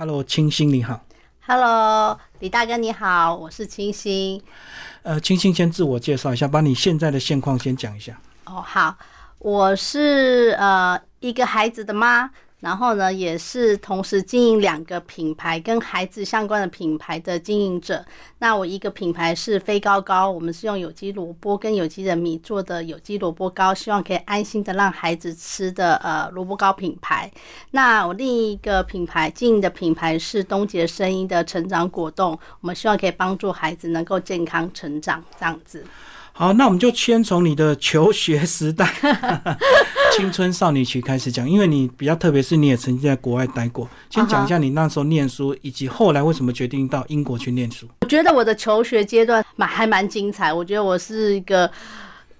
Hello，清新你好。Hello，李大哥你好，我是清新。呃，清新先自我介绍一下，把你现在的现况先讲一下。哦，好，我是呃一个孩子的妈，然后呢也是同时经营两个品牌跟孩子相关的品牌的经营者。那我一个品牌是飞高高，我们是用有机萝卜跟有机的米做的有机萝卜糕，希望可以安心的让孩子吃的呃萝卜糕品牌。那我另一个品牌经营的品牌是东杰声音的成长果冻，我们希望可以帮助孩子能够健康成长这样子。好，那我们就先从你的求学时代、青春少女期开始讲，因为你比较特别，是你也曾经在国外待过。先讲一下你那时候念书，以及后来为什么决定到英国去念书。我觉得我的求学阶段蛮还蛮精彩，我觉得我是一个。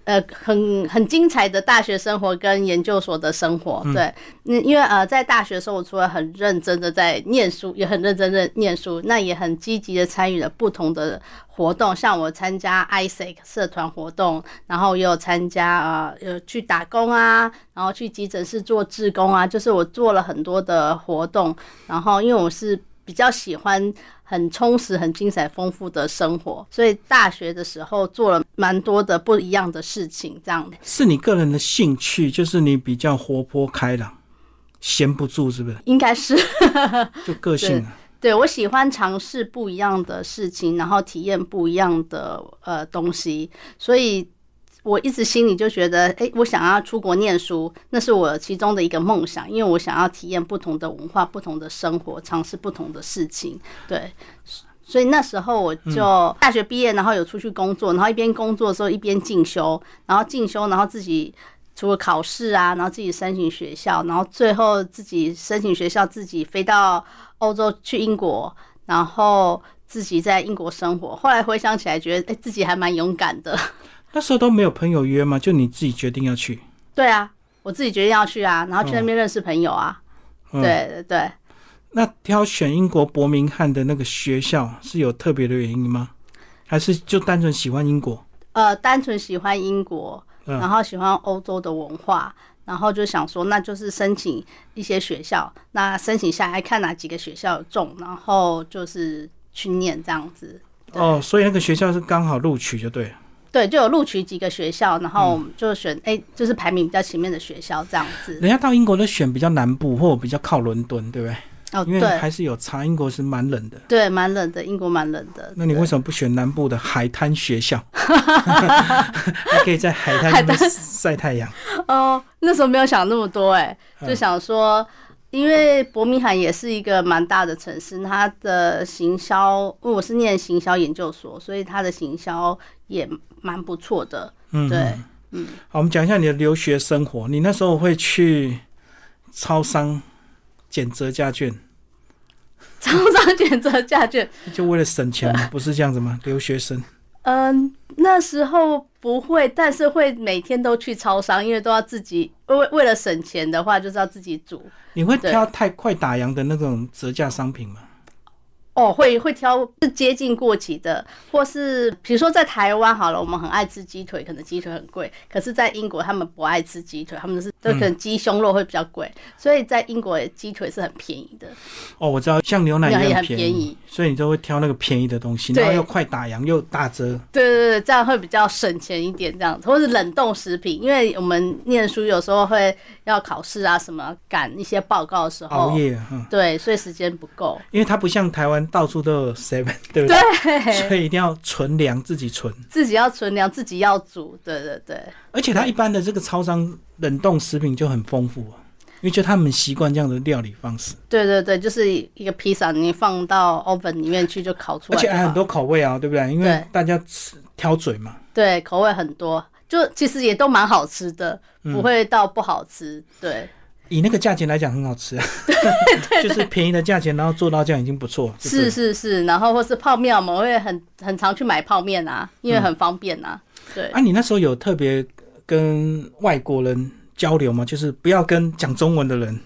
呃，很很精彩的大学生活跟研究所的生活，对，嗯，因为呃，在大学的时候，我除了很认真的在念书，也很认真的念书，那也很积极的参与了不同的活动，像我参加 ISEC 社团活动，然后也有参加呃，有去打工啊，然后去急诊室做志工啊，就是我做了很多的活动，然后因为我是比较喜欢。很充实、很精彩、丰富的生活，所以大学的时候做了蛮多的不一样的事情。这样是你个人的兴趣，就是你比较活泼开朗，闲不住，是不是？应该是，就个性啊。对我喜欢尝试不一样的事情，然后体验不一样的呃东西，所以。我一直心里就觉得，哎，我想要出国念书，那是我其中的一个梦想，因为我想要体验不同的文化、不同的生活，尝试不同的事情。对，所以那时候我就大学毕业，然后有出去工作，然后一边工作的时候一边进修，然后进修，然后自己除了考试啊，然后自己申请学校，然后最后自己申请学校，自己飞到欧洲去英国，然后自己在英国生活。后来回想起来，觉得哎，自己还蛮勇敢的。那时候都没有朋友约吗？就你自己决定要去？对啊，我自己决定要去啊，然后去那边认识朋友啊。嗯、对对对。那挑选英国伯明翰的那个学校是有特别的原因吗？还是就单纯喜欢英国？呃，单纯喜欢英国，然后喜欢欧洲的文化，然后就想说，那就是申请一些学校，那申请下来看哪几个学校有中，然后就是去念这样子。哦，所以那个学校是刚好录取就对了。对，就有录取几个学校，然后就选哎、欸，就是排名比较前面的学校这样子。人家到英国都选比较南部或比较靠伦敦，对不对？哦，因为还是有差，英国是蛮冷的。对，蛮冷的，英国蛮冷的。那你为什么不选南部的海滩学校？还可以在海滩晒太阳。哦，那时候没有想那么多、欸，哎，就想说。因为伯明翰也是一个蛮大的城市，它的行销，因为我是念行销研究所，所以它的行销也蛮不错的。嗯，对，嗯。好，我们讲一下你的留学生活。你那时候会去超商捡折价券？超商捡折价券，就为了省钱吗？不是这样子吗？留学生。嗯，那时候不会，但是会每天都去超商，因为都要自己为为了省钱的话，就是要自己煮。你会挑太快打烊的那种折价商品吗？哦，会会挑是接近过期的，或是比如说在台湾好了，我们很爱吃鸡腿，可能鸡腿很贵，可是在英国他们不爱吃鸡腿，他们是都可能鸡胸肉会比较贵，嗯、所以在英国鸡腿是很便宜的。哦，我知道，像牛奶也很便宜，所以你就会挑那个便宜的东西，然后又快打烊又打折。对对对，这样会比较省钱一点，这样子，或是冷冻食品，因为我们念书有时候会要考试啊，什么赶一些报告的时候熬夜，嗯、对，所以时间不够。因为它不像台湾。到处都有 seven，对不对？对，所以一定要存粮，自己存，自己要存粮，自己要煮，对对对。而且它一般的这个超商冷冻食品就很丰富啊，因为就他们习惯这样的料理方式。对对对，就是一个披萨，你放到 oven 里面去就烤出来，而且还很多口味啊，对不对？因为大家吃挑嘴嘛。对，口味很多，就其实也都蛮好吃的，不会到不好吃。对。以那个价钱来讲，很好吃，就是便宜的价钱，然后做到这样已经不错。是是是，然后或是泡面，我们会很很常去买泡面啊，因为很方便啊。对。啊，你那时候有特别跟外国人交流吗？就是不要跟讲中文的人。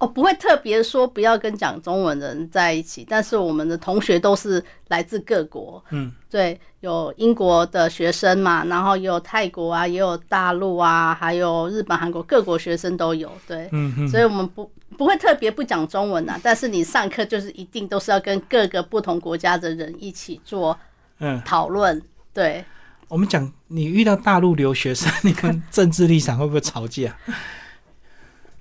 哦，不会特别说不要跟讲中文的人在一起，但是我们的同学都是来自各国，嗯，对，有英国的学生嘛，然后也有泰国啊，也有大陆啊，还有日本、韩国各国学生都有，对，嗯嗯，所以我们不不会特别不讲中文啊、但是你上课就是一定都是要跟各个不同国家的人一起做嗯，讨论。对，我们讲你遇到大陆留学生，你跟政治立场会不会吵架？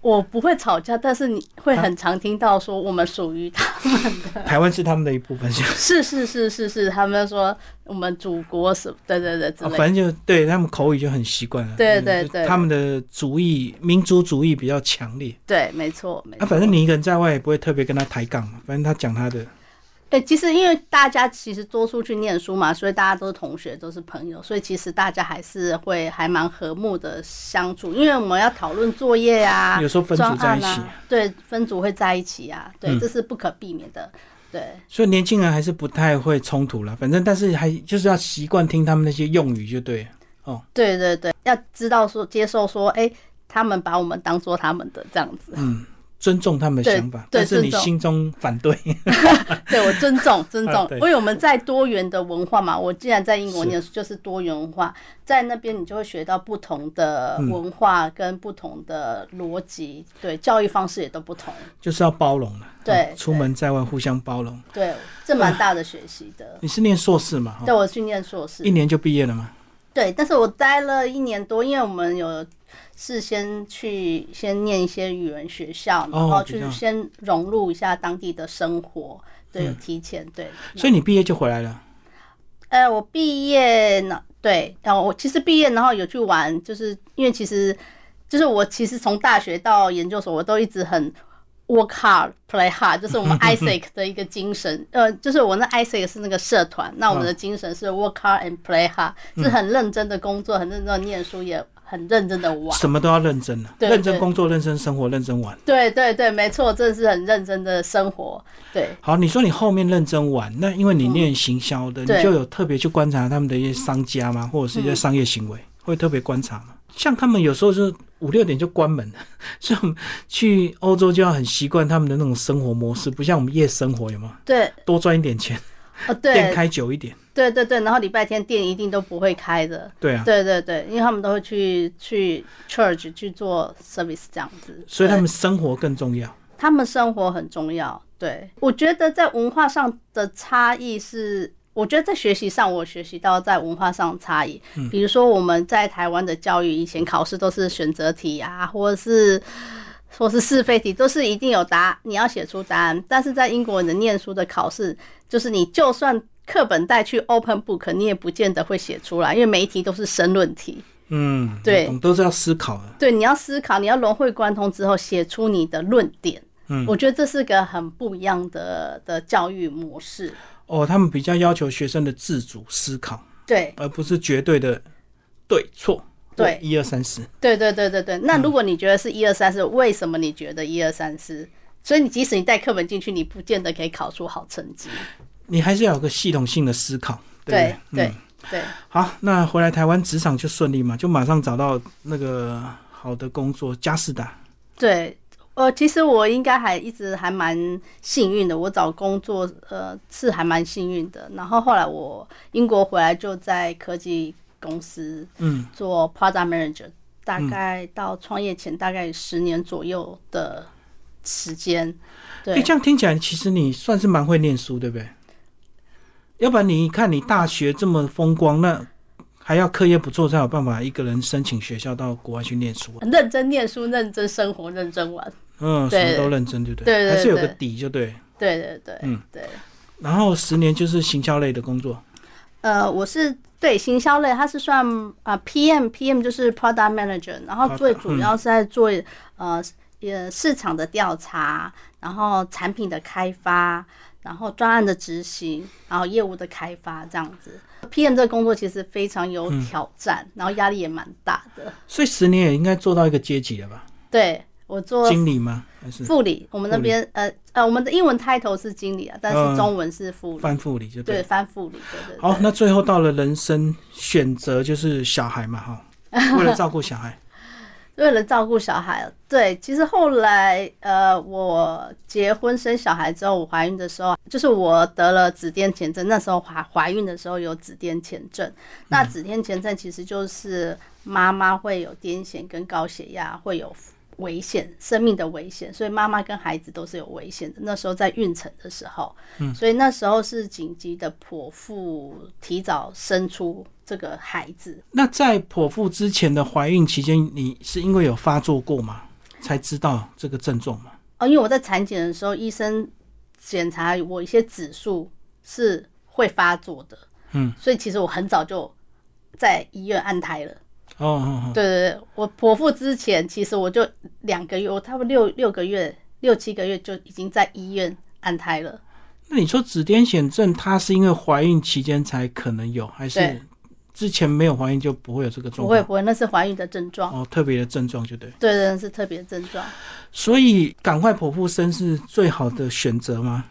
我不会吵架，但是你会很常听到说我们属于他们的。台湾是他们的一部分，就是是是是是是，他们说我们祖国什么，对对对之类的。哦反正就对他们口语就很习惯了。对对对他们的主义民族主义比较强烈。对，没错没错。啊，反正你一个人在外也不会特别跟他抬杠嘛，反正他讲他的。对，其实因为大家其实多出去念书嘛，所以大家都是同学，都是朋友，所以其实大家还是会还蛮和睦的相处。因为我们要讨论作业啊，有时候分组在一起啊，对，分组会在一起啊，对，嗯这是不可避免的。对，所以年轻人还是不太会冲突了，反正但是还就是要习惯听他们那些用语就对哦。对对对，要知道说接受说，哎、他们把我们当做他们的这样子。嗯，尊重他们的想法，但是你心中反对。对我尊重 尊重因为我们在多元的文化嘛，我既然在英国念书，就是多元文化，在那边你就会学到不同的嗯文化跟不同的逻辑，对，教育方式也都不同，就是要包容了。对哦出门在外互相包容。对，这蛮大的学习的。你是念硕士嘛？哈对，我去念硕士一，年就毕业了吗？对，但是我待了一年多，因为我们有事先去先念一些语文学校，然后去先融入一下当地的生活，对，提前对。所以你毕业就回来了。呃，我毕业呢，对，然后我其实毕业，然后有去玩，就是因为其实就是我其实从大学到研究所，我都一直很 work hard play hard，就是我们 ISEC 的一个精神。呃，就是我那 ISEC 是那个社团，那我们的精神是 work hard and play hard，、是很认真的工作，很认真的念书，也很认真的玩。什么都要认真的，认真工作、认真生活、认真玩。对对对，没错，这是很认真的生活。对，好，你说你后面认真玩，那因为你念行销的，对你就有特别去观察他们的一些商家吗？或者是一些商业行为，会特别观察吗？像他们有时候是五六点就关门了，所以我们去欧洲就要很习惯他们的那种生活模式，不像我们夜生活有吗？对，多赚一点钱，哦，店对，开久一点。对对对，然后礼拜天店一定都不会开的。对啊，对对对，因为他们都会去去 church 去做 service 这样子，所以他对们生活更重要。他们生活很重要。对，我觉得在文化上的差异是，我觉得在学习上我学习到在文化上的差异。嗯比如说我们在台湾的教育，以前考试都是选择题啊，或者是。或是是非题都是一定有答，你要写出答案。但是在英国，人的念书的考试，就是你就算课本带去 open book，你也不见得会写出来，因为每一题都是申论题。嗯，对都是要思考的。对，你要思考，你要融会贯通之后写出你的论点。嗯我觉得这是个很不一样的的教育模式。哦，他们比较要求学生的自主思考，对，而不是绝对的对错。对一二三四。对对对对对。那如果你觉得是一二三四，为什么你觉得一二三四？所以你即使你带课本进去，你不见得可以考出好成绩。你还是要有个系统性的思考，对对对？嗯，对，好，那回来台湾职场就顺利嘛，就马上找到那个好的工作，佳士达。对，呃，其实我应该还一直还蛮幸运的，我找工作呃是还蛮幸运的。然后后来我英国回来就在科技公司嗯，做 product manager，大概到创业前大概十年左右的时间。哎、对，这样听起来，其实你算是蛮会念书，对不对？要不然你看你大学这么风光，那还要课业不错才有办法一个人申请学校到国外去念书啊。认真念书、认真生活、认真玩。嗯，什么都认真，对不对对还是有个底，就对。对对对，嗯对。然后十年就是行销类的工作，呃，我是对行销类，它是算啊、PM PM 就是 Product Manager，然后最主要是在做、呃呃市场的调查，然后产品的开发，然后专案的执行，然后业务的开发这样子。PM 这个工作其实非常有挑战，然后压力也蛮大的。所以十年也应该做到一个阶级了吧？对我做经理吗？还是副理，我们那边呃呃我们的英文 title 是经理啊，但嗯是中文是副理，翻副理就对，对。翻副理，对对对。好，那最后到了人生选择，就是小孩嘛，哈，为了照顾小孩，为了照顾小孩，对，其实后来呃，我结婚生小孩之后，我怀孕的时候，就是我得了紫癜前症，那时候怀怀孕的时候有紫癜前症。那紫癜前症其实就是妈妈会有癫痫跟高血压，会有危险，生命的危险，所以妈妈跟孩子都是有危险的。那时候在孕程的时候，嗯，所以那时候是紧急的剖腹，提早生出这个孩子。那在剖腹之前的怀孕期间，你是因为有发作过吗？才知道这个症状吗？哦，因为我在产检的时候，医生检查我一些指数是会发作的，嗯，所以其实我很早就在医院安胎了。哦对对对，我剖腹之前，其实我就两个月，我差不多六六个月、六七个月就已经在医院安胎了。那你说紫癜显症，它是因为怀孕期间才可能有，还是之前没有怀孕就不会有这个状况？不会不会，那是怀孕的症状。哦，特别的症状就对。对对，那是特别症状所以赶快剖腹生是最好的选择吗？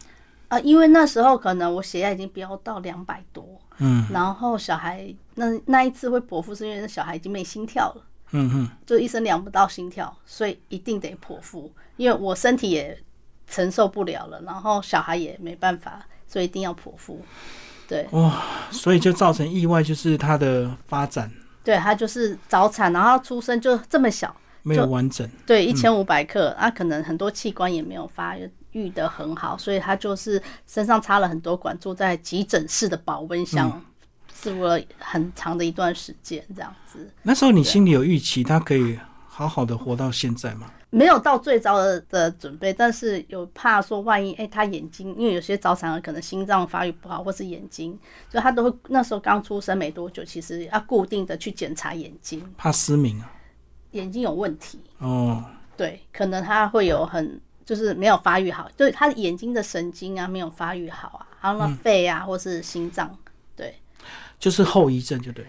啊，因为那时候可能我血压已经飙到两百多，嗯然后小孩那那一次会剖腹是因为那小孩已经没心跳了。嗯哼，就医生量不到心跳，所以一定得剖腹，因为我身体也承受不了了，然后小孩也没办法，所以一定要剖腹。对哇所以就造成意外，就是他的发展对，他就是早产，然后出生就这么小，没有完整。对，一千五百克，啊，可能很多器官也没有发育的很好，所以他就是身上插了很多管，住在急诊室的保温箱，住了很长的一段时间，这样子。那时候你心里有预期，他可以好好的活到现在吗？没有到最糟的的准备，但是有怕说万一，哎、他眼睛，因为有些早产儿可能心脏发育不好，或是眼睛，所以他都会那时候刚出生没多久，其实要固定的去检查眼睛，怕失明啊？眼睛有问题，哦，对，可能他会有很就是没有发育好，就是他眼睛的神经啊没有发育好啊，还有那肺啊、或是心脏，对。就是后遗症，就对。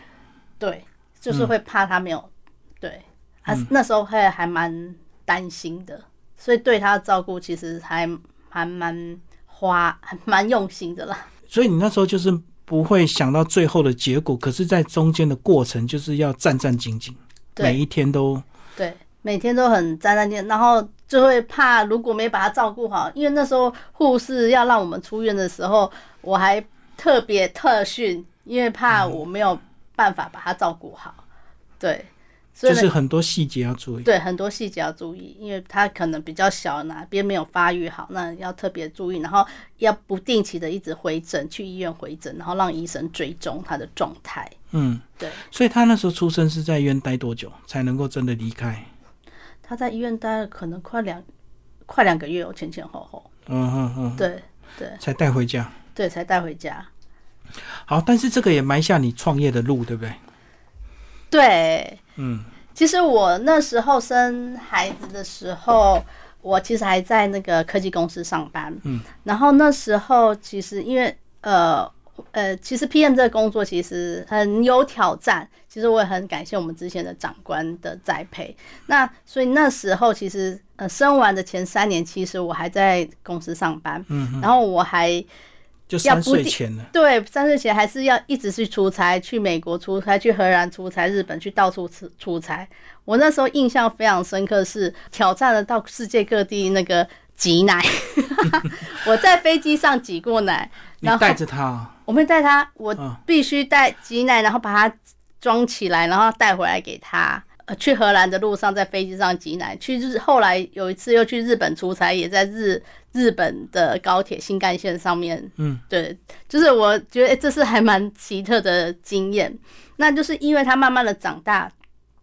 对，就是会怕他没有，对，他那时候会还蛮担心的，所以对他的照顾其实还还蛮花，还蛮用心的啦。所以你那时候就是不会想到最后的结果，可是，在中间的过程就是要战战兢兢，每一天都对，每天都很战战兢兢，然后就会怕如果没把他照顾好，因为那时候护士要让我们出院的时候，我还特别特训，因为怕我没有办法把他照顾好，对，所以就是很多细节要注意。对很多细节要注意，因为他可能比较小，哪边没有发育好，那要特别注意，然后要不定期的一直回诊，去医院回诊，然后让医生追踪他的状态。嗯，对，所以他那时候出生是在医院待多久才能够真的离开？他在医院待了可能快两快两个月哦，前前后后，嗯嗯嗯，对对才带回家。对，才带回家。好，但是这个也埋下你创业的路，对不对？对，嗯，其实我那时候生孩子的时候，我其实还在那个科技公司上班。嗯，然后那时候其实因为呃呃，其实 PM 这个工作其实很有挑战。其实我也很感谢我们之前的长官的栽培。那所以那时候其实呃生完的前三年，其实我还在公司上班。嗯，然后我还。就三岁前了。对，三岁前还是要一直去出差，去美国出差，去荷兰出差，日本去到处出出差。我那时候印象非常深刻，是挑战了到世界各地那个挤奶。我在飞机上挤过奶，然后你带着他，我没带他，我嗯必须带挤奶，然后把它装起来，然后带回来给他。呃，去荷兰的路上在飞机上挤奶，去日后来有一次又去日本出差，也在日日本的高铁新干线上面，嗯，对，就是我觉得、诶这是还蛮奇特的经验。那就是因为他慢慢的长大，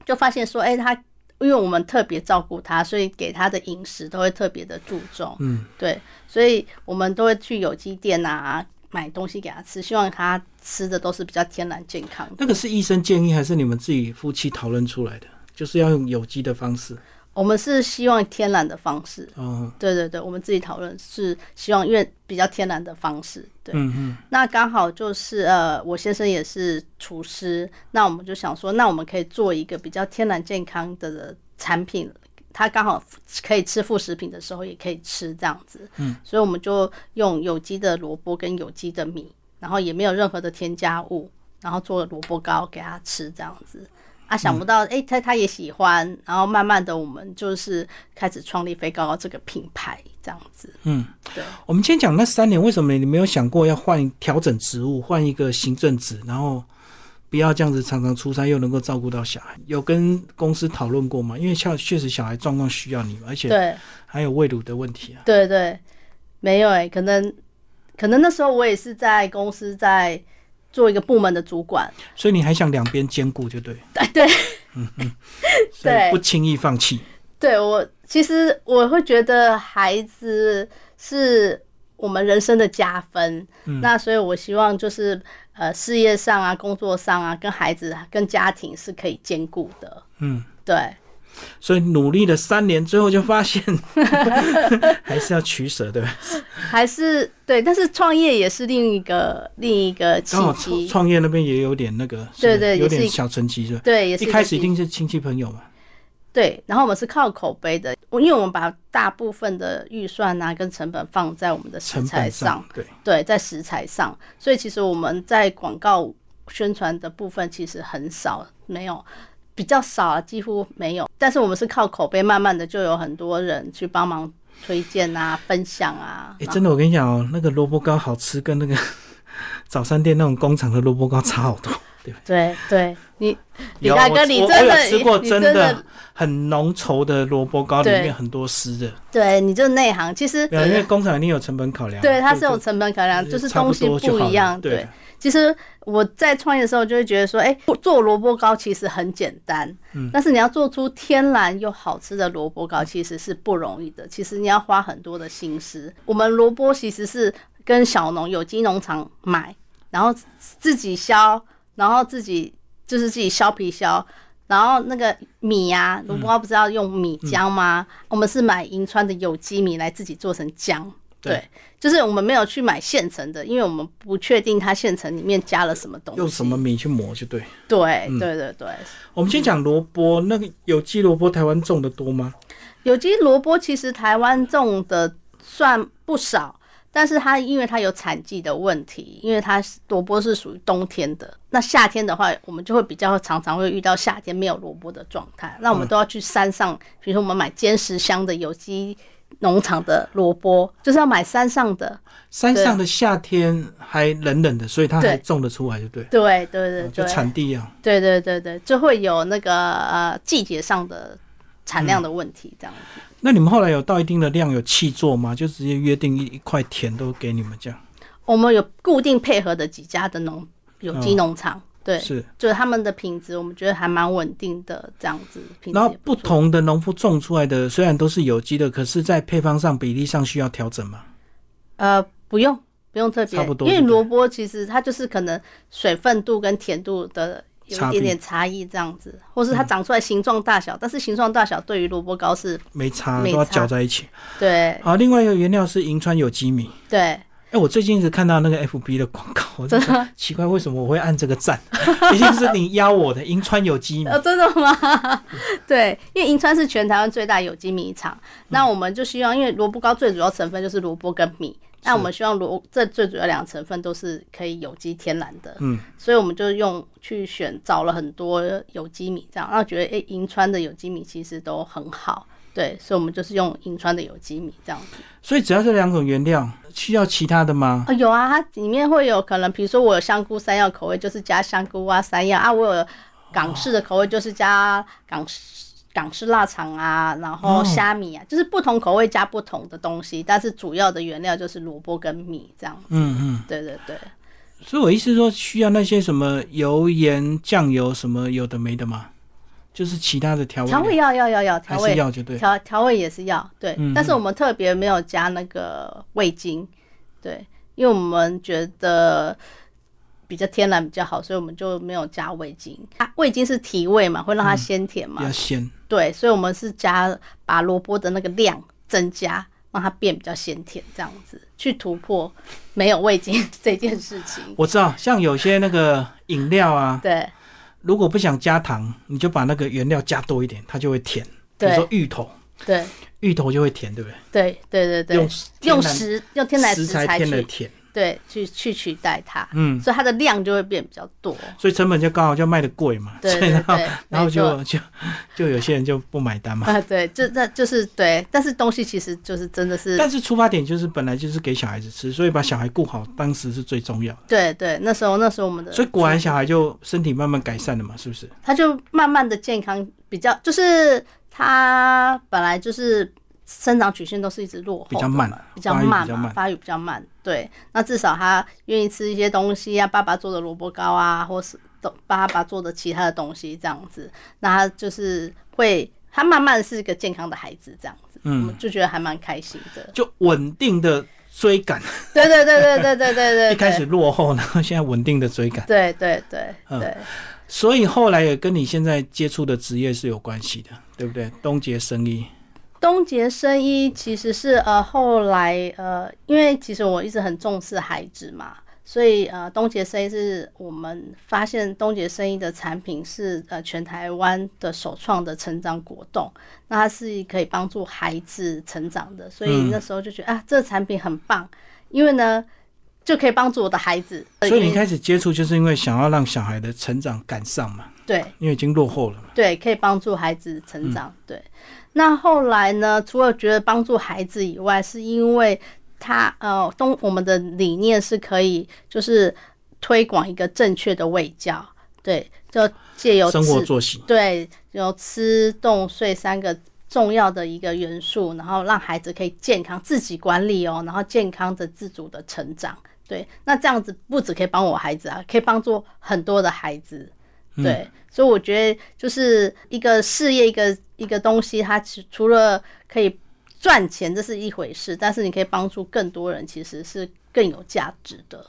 就发现说，哎、他因为我们特别照顾他，所以给他的饮食都会特别的注重，嗯，对，所以我们都会去有机店啊买东西给他吃，希望他吃的都是比较天然健康的。那个是医生建议还是你们自己夫妻讨论出来的？就是要用有机的方式。我们是希望天然的方式，哦，对对对，我们自己讨论是希望因为比较天然的方式，对。嗯嗯，那刚好就是呃，我先生也是厨师，那我们就想说，那我们可以做一个比较天然健康的产品，他刚好可以吃副食品的时候也可以吃这样子。嗯，所以我们就用有机的萝卜跟有机的米，然后也没有任何的添加物，然后做萝卜糕给他吃这样子。啊，想不到，哎、他他也喜欢，然后慢慢的，我们就是开始创立飞高高这个品牌，这样子。嗯，对。我们今天讲那三年，为什么你没有想过要换调整职务，换一个行政职，然后不要这样子常常出差，又能够照顾到小孩。有跟公司讨论过吗？因为确确实小孩状况需要你嘛，而且对还有喂乳的问题啊。对对，没有哎、可能可能那时候我也是在公司在做一个部门的主管，所以你还想两边兼顾，就对，哎 对 嗯嗯对不轻易放弃。对我其实我会觉得孩子是我们人生的加分，嗯。那所以我希望就是呃事业上啊、工作上啊，跟孩子跟家庭是可以兼顾的，嗯，对。所以努力了三年，最后就发现 还是要取舍，对吧？还是对，但是创业也是另一个另一个契机，创业那边也有点那个，对对有点小成绩是吧？对，也是一开始一定是亲戚朋友嘛，对，然后我们是靠口碑的，因为我们把大部分的预算啊跟成本放在我们的食材上，对，对，在食材上，所以其实我们在广告宣传的部分其实很少，没有比较少啊，几乎没有。但是我们是靠口碑，慢慢的就有很多人去帮忙推荐啊、分享啊。哎、真的，我跟你讲哦，那个萝卜糕好吃，跟那个 早餐店那种工厂的萝卜糕差好多。对对，你李大哥，你真的吃过真真的很浓稠的萝卜糕，里面很多丝的。对，你就内行。其实，因为工厂一定有成本考量。对它是有成本考量，就是东西不一样。对对，其实我在创业的时候就会觉得说，哎、做萝卜糕其实很简单，嗯但是你要做出天然又好吃的萝卜糕，其实是不容易的。其实你要花很多的心思。我们萝卜其实是跟小农有机农场买，然后自己削，然后自己就是自己削皮削。然后那个米呀、萝卜糕不是要用米浆吗？我们是买银川的有机米来自己做成浆。对对，就是我们没有去买现成的，因为我们不确定它现成里面加了什么东西。用什么米去磨就对。对对对对，我们先讲萝卜，那个有机萝卜台湾种的多吗？有机萝卜其实台湾种的算不少，但是它因为它有产季的问题，因为它萝卜是属于冬天的，那夏天的话，我们就会比较常常会遇到夏天没有萝卜的状态，那我们都要去山上，比如说我们买坚实香的有机农场的萝卜，就是要买山上的。山上的夏天还冷冷的，所以它还种得出来，就对。对对对就，产地啊，对对对对，就会有那个呃季节上的产量的问题，这样子。那你们后来有到一定的量有气做吗？就直接约定一一块田都给你们这样？我们有固定配合的几家的农有机农场，对，是。就是他们的品质，我们觉得还蛮稳定的，这样子。然后不同的农夫种出来的虽然都是有机的，可是，在配方上比例上需要调整吗？呃不用不用特别差不，多因为萝卜其实它就是可能水分度跟甜度的。有一点点差异，这样子，或是它长出来形状大小，但是形状大小对于萝卜糕是没差，都要搅在一起。对好，另外一个原料是银川有机米。对，哎、我最近一直看到那个 FB 的广告，我真的奇怪，为什么我会按这个赞？一定是你邀我的银川有机米 哦，。真的吗？对，因为银川是全台湾最大有机米厂，那我们就希望，因为萝卜糕最主要成分就是萝卜跟米，那我们希望罗这最主要两个成分都是可以有机天然的，嗯，所以我们就用去选找了很多有机米，这样，然后觉得诶，银川的有机米其实都很好，对，所以我们就是用银川的有机米这样子。所以只要这两种原料，需要其他的吗？哦，有啊，它里面会有可能，比如说我有香菇山药口味，就是加香菇啊、山药啊；我有港式的口味，就是加港式港式腊肠啊，然后哦虾米啊，就是不同口味加不同的东西，但是主要的原料就是萝卜跟米这样。嗯嗯。对对对，所以我意思是说，需要那些什么油盐酱油什么有的没的吗？就是其他的调味料调味要要要要调味是要就对。调调味也是要对，嗯但是我们特别没有加那个味精，对，因为我们觉得比较天然比较好，所以我们就没有加味精。啊、味精是提味嘛，会让它鲜甜嘛，比较鲜。对，所以我们是加把萝卜的那个量增加，让它变比较鲜甜，这样子去突破没有味精这件事情。我知道，像有些那个饮料啊，对如果不想加糖，你就把那个原料加多一点，它就会甜。比如对说芋头，对芋头就会甜，对不对？对对对对，用用食用天然食材添了甜。对，去去取代它，嗯，所以它的量就会变比较多。所以成本就刚好就卖的贵嘛，对然后对对，然后就就就有些人就不买单嘛。啊，对，这这就是对，但是东西其实就是真的是，但是出发点就是本来就是给小孩子吃，所以把小孩顾好，当时是最重要的。对对，那时候那时候我们的，所以果然小孩就身体慢慢改善了嘛，是不是？他就慢慢的健康比较，就是他本来就是生长曲线都是一直落后，比较慢比较慢嘛，发育比较慢。对，那至少他愿意吃一些东西啊，爸爸做的萝卜糕啊，或是都爸爸做的其他的东西这样子，那他就是会，他慢慢是一个健康的孩子这样子，嗯。就觉得还蛮开心的。就稳定的追赶，对对对对对对对对，一开始落后，然后现在稳定的追赶，对对对嗯。对，所以后来也跟你现在接触的职业是有关系的，对不对？东杰生意，东杰生医其实是呃后来呃，因为其实我一直很重视孩子嘛，所以呃东杰生医是我们发现东杰生医的产品是呃全台湾的首创的成长果冻，那它是可以帮助孩子成长的，所以嗯。那时候就觉得、啊这个产品很棒，因为呢就可以帮助我的孩子，所以你一开始接触就是因为想要让小孩的成长赶上嘛，对因为已经落后了嘛。对，可以帮助孩子成嗯长。对，那后来呢？除了觉得帮助孩子以外，是因为他呃，东我们的理念是可以就是推广一个正确的卫教，对，就借由生活作息，对，有吃、动、睡三个。重要的一个元素，然后让孩子可以健康自己管理哦，然后健康的自主的成长。对，那这样子不只可以帮我孩子啊，可以帮助很多的孩子。对，所以我觉得就是一个事业，一个一个东西，它其除了可以赚钱，这是一回事，但是你可以帮助更多人，其实是更有价值的。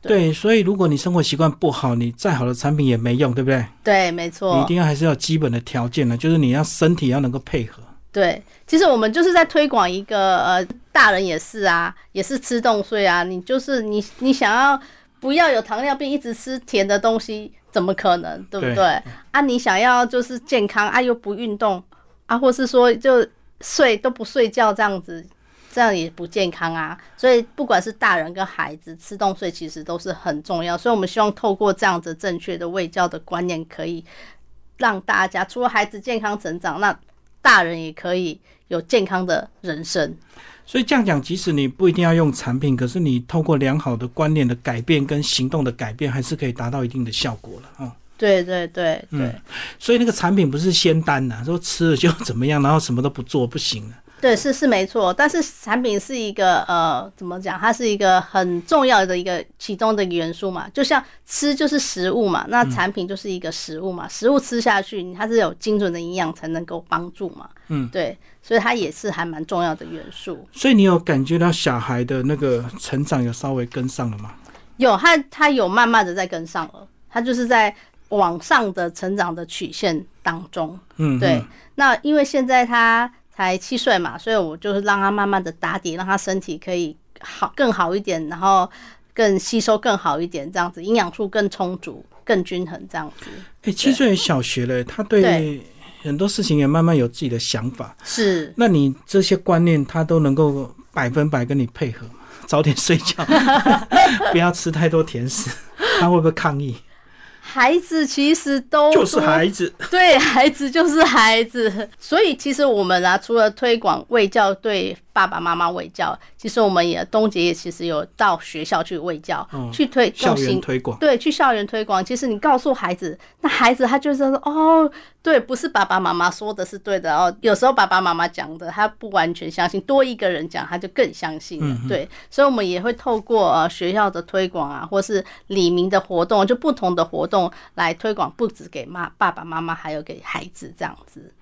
对，所以如果你生活习惯不好，你再好的产品也没用，对不对？对，没错你一，定要还是要基本的条件呢，就是你要身体要能够配合。对。其实我们就是在推广一个呃，大人也是啊，也是吃动睡啊。你就是你，你想要不要有糖尿病，一直吃甜的东西，怎么可能？对不对对？啊，你想要就是健康啊，又不运动啊，或是说就睡都不睡觉这样子，这样也不健康啊。所以不管是大人跟孩子，吃动睡其实都是很重要。所以我们希望透过这样子正确的喂教的观念，可以让大家除了孩子健康成长，那大人也可以有健康的人生。所以这样讲，即使你不一定要用产品，可是你透过良好的观念的改变跟行动的改变，还是可以达到一定的效果了哦。对对对对。嗯所以那个产品不是仙丹呐、说吃了就怎么样，然后什么都不做不行啊。对，是是没错，但是产品是一个呃，怎么讲？它是一个很重要的一个其中的一个元素嘛。就像吃就是食物嘛，那产品就是一个食物嘛。食物吃下去，它是有精准的营养才能够帮助嘛。嗯，对，所以它也是还蛮重要的元素。所以你有感觉到小孩的那个成长有稍微跟上了吗？有，他他有慢慢的在跟上了，他就是在往上的成长的曲线当中。嗯，对嗯，那因为现在他才七岁嘛，所以我就是让他慢慢的打底，让他身体可以好更好一点，然后更吸收更好一点，这样子营养素更充足、更均衡，这样子哎、七岁小学了，他对对很多事情也慢慢有自己的想法。是。那你这些观念，他都能够百分百跟你配合？早点睡觉，不要吃太多甜食，他会不会抗议？孩子其实都就是孩子，对，孩子就是孩子，所以其实我们啊，除了推广卫教对爸爸妈妈喂教，其实我们也东杰也其实有到学校去喂教，嗯去推校园推广。对，去校园推广。其实你告诉孩子，那孩子他就是说，哦，对，不是爸爸妈妈说的是对的哦。有时候爸爸妈妈讲的，他不完全相信，多一个人讲，他就更相信了。对，所以我们也会透过呃学校的推广啊，或是李明的活动，就不同的活动来推广，不止给妈爸爸妈妈，还有给孩子这样子。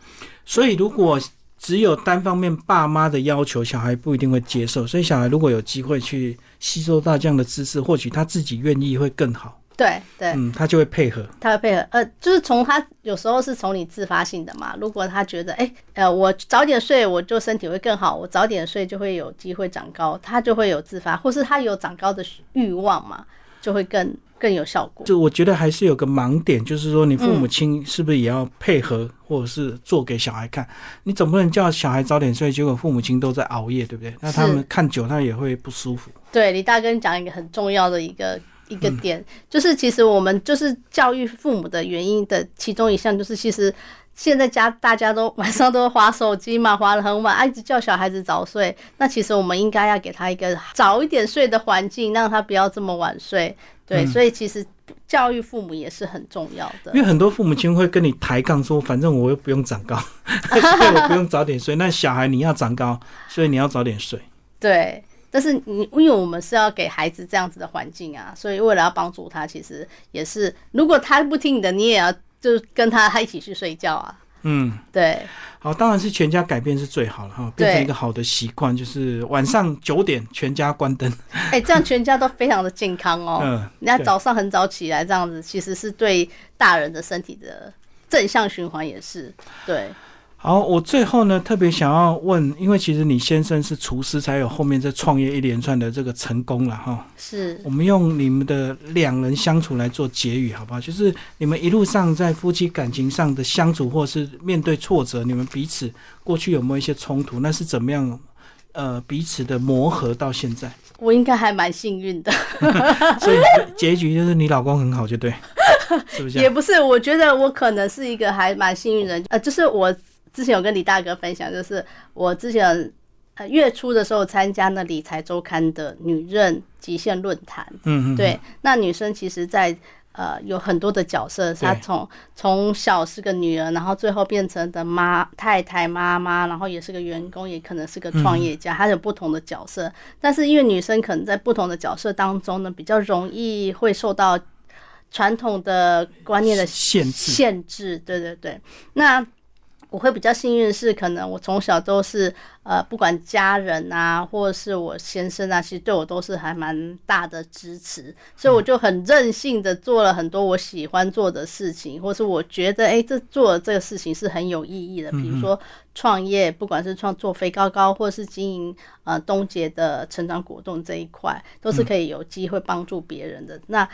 所以如果只有单方面爸妈的要求，小孩不一定会接受。所以小孩如果有机会去吸收到这样的知识，或许他自己愿意会更好。对对，嗯，他就会配合。他会配合，呃，就是从他有时候是从你自发性的嘛。如果他觉得，哎、呃，我早点睡，我就身体会更好，我早点睡就会有机会长高，他就会有自发，或是他有长高的欲望嘛，就会更更有效果。就我觉得还是有个盲点，就是说你父母亲是不是也要配合，或者是做给小孩看？你总不能叫小孩早点睡，结果父母亲都在熬夜，对不对？那他们看久，他也会不舒服。对，李大哥讲一个很重要的一个一个点，就是其实我们就是教育父母的原因的其中一项，就是其实。现在家大家都晚上都划手机嘛，划得很晚，一直叫小孩子早睡。那其实我们应该要给他一个早一点睡的环境，让他不要这么晚睡。对，所以其实教育父母也是很重要的。因为很多父母亲会跟你抬杠说，反正我又不用长高，所以我不用早点睡。那小孩你要长高，所以你要早点睡。对，但是你因为我们是要给孩子这样子的环境啊，所以为了要帮助他，其实也是，如果他不听你的，你也要。就跟他他一起去睡觉啊，嗯，对，好，当然是全家改变是最好了哈，变成一个好的习惯，就是晚上九点全家关灯，哎，这样全家都非常的健康哦，嗯，人家早上很早起来这样子，其实是对大人的身体的正向循环也是对。好，我最后呢特别想要问，因为其实你先生是厨师，才有后面这创业一连串的这个成功了哈。是，我们用你们的两人相处来做结语，好不好？就是你们一路上在夫妻感情上的相处，或是面对挫折，你们彼此过去有没有一些冲突？那是怎么样？呃，彼此的磨合到现在，我应该还蛮幸运的。所以结局就是你老公很好，就对，是不是？也不是，我觉得我可能是一个还蛮幸运人，呃，就是我。之前有跟李大哥分享，就是我之前呃月初的时候参加那理财周刊的女任极限论坛，嗯嗯，对，那女生其实，在呃有很多的角色，她从从小是个女儿，然后最后变成的妈太太妈妈，然后也是个员工，也可能是个创业家，她有不同的角色。但是因为女生可能在不同的角色当中呢，比较容易会受到传统的观念的限制，限制，对对对，那。我会比较幸运是，可能我从小都是呃，不管家人啊，或者是我先生啊，其实对我都是还蛮大的支持，所以我就很任性的做了很多我喜欢做的事情，或是我觉得哎，这做这个事情是很有意义的。比如说创业，不管是创做飞高高，或是经营呃东杰的成长果冻这一块，都是可以有机会帮助别人的。那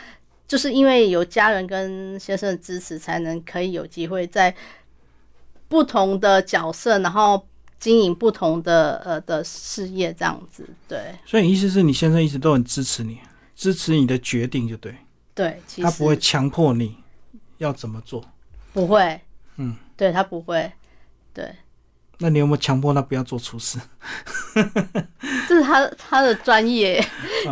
就是因为有家人跟先生的支持，才能可以有机会在。不同的角色，然后经营不同的呃的事业，这样子对。所以意思是你先生一直都很支持你，支持你的决定，就对。对，他不会强迫你要怎么做。不会。嗯，对他不会。对。那你有没有强迫他不要做厨师？这是他他的专业，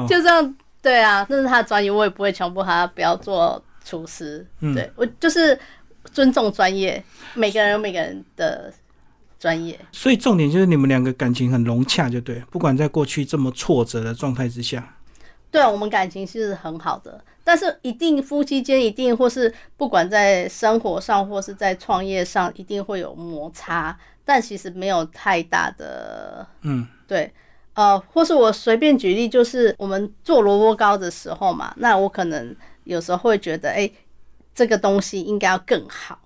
就这样。对啊，这是他的专业，我也不会强迫他不要做厨师。对我就是。尊重专业，每个人有每个人的专业，所以重点就是你们两个感情很融洽，就对。不管在过去这么挫折的状态之下，对啊，我们感情是很好的。但是一定夫妻间一定或是不管在生活上或是在创业上，一定会有摩擦，但其实没有太大的，嗯，对，呃，或是我随便举例，就是我们做萝卜糕的时候嘛，那我可能有时候会觉得，哎。这个东西应该要更好，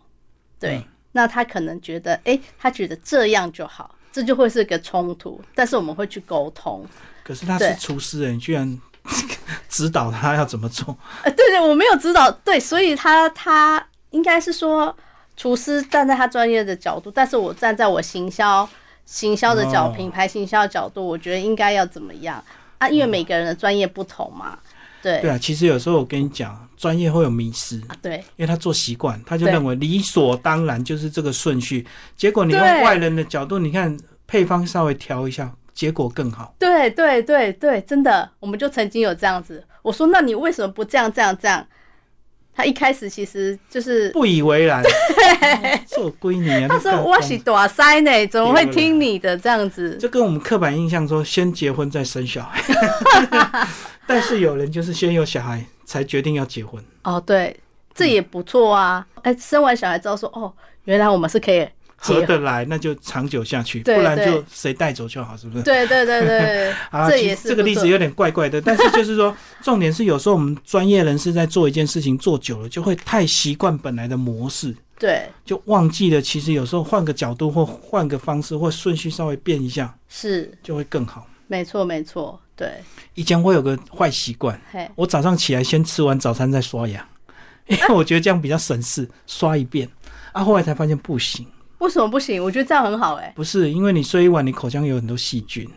对，那他可能觉得，哎，他觉得这样就好，这就会是个冲突。但是我们会去沟通。可是他是厨师，你居然 指导他要怎么做？呃，对对，我没有指导，对，所以他他应该是说，厨师站在他专业的角度，但是我站在我行销行销的角品牌行销的角度，我觉得应该要怎么样啊？因为每个人的专业不同嘛。对。对啊，其实有时候我跟你讲，专业会有迷失，对，因为他做习惯，他就认为理所当然就是这个顺序，结果你用外人的角度，你看配方稍微调一下，结果更好。对对对对，真的，我们就曾经有这样子，我说那你为什么不这样这样这样？他一开始其实就是不以为然，做闺女，他说我是大塞呢，怎么会听你的这样子？就跟我们刻板印象说，先结婚再生小孩。但是有人就是先有小孩才决定要结婚。哦，对，这也不错啊。哎，生完小孩之后说，哦，原来我们是可以合得来，那就长久下去，不然就谁带走就好，是不是？对对对对，啊，这也是这个例子有点怪怪的。但是就是说，重点是有时候我们专业人士在做一件事情做久了，就会太习惯本来的模式，对，就忘记了其实有时候换个角度或换个方式或顺序稍微变一下，是就会更好。没错没错。对，以前我有个坏习惯，嘿，我早上起来先吃完早餐再刷牙，因为我觉得这样比较省事，刷一遍。啊，后来才发现不行，为什么不行？我觉得这样很好哎、不是因为你睡一晚，你口腔有很多细菌，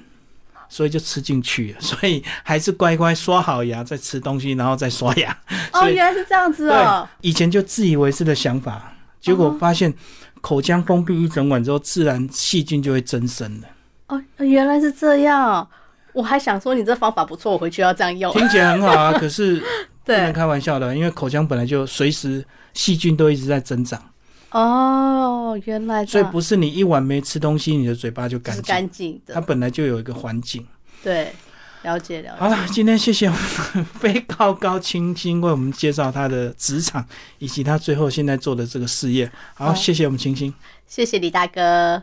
所以就吃进去了。所以还是乖乖刷好牙再吃东西，然后再刷牙。哦，原来是这样子哦。以前就自以为是的想法，结果发现口腔封闭一整晚之后，自然细菌就会增生了。哦，原来是这样。我还想说你这方法不错，我回去要这样用。听起来很好啊，可是 不能对，开玩笑的，因为口腔本来就随时细菌都一直在增长，哦，原来，所以不是你一晚没吃东西，你的嘴巴就干净，是干净它的。本来就有一个环境。对，了解了解。好了，今天谢谢我们非高高清新为我们介绍他的职场以及他最后现在做的这个事业。好，好谢谢我们清新。谢谢李大哥。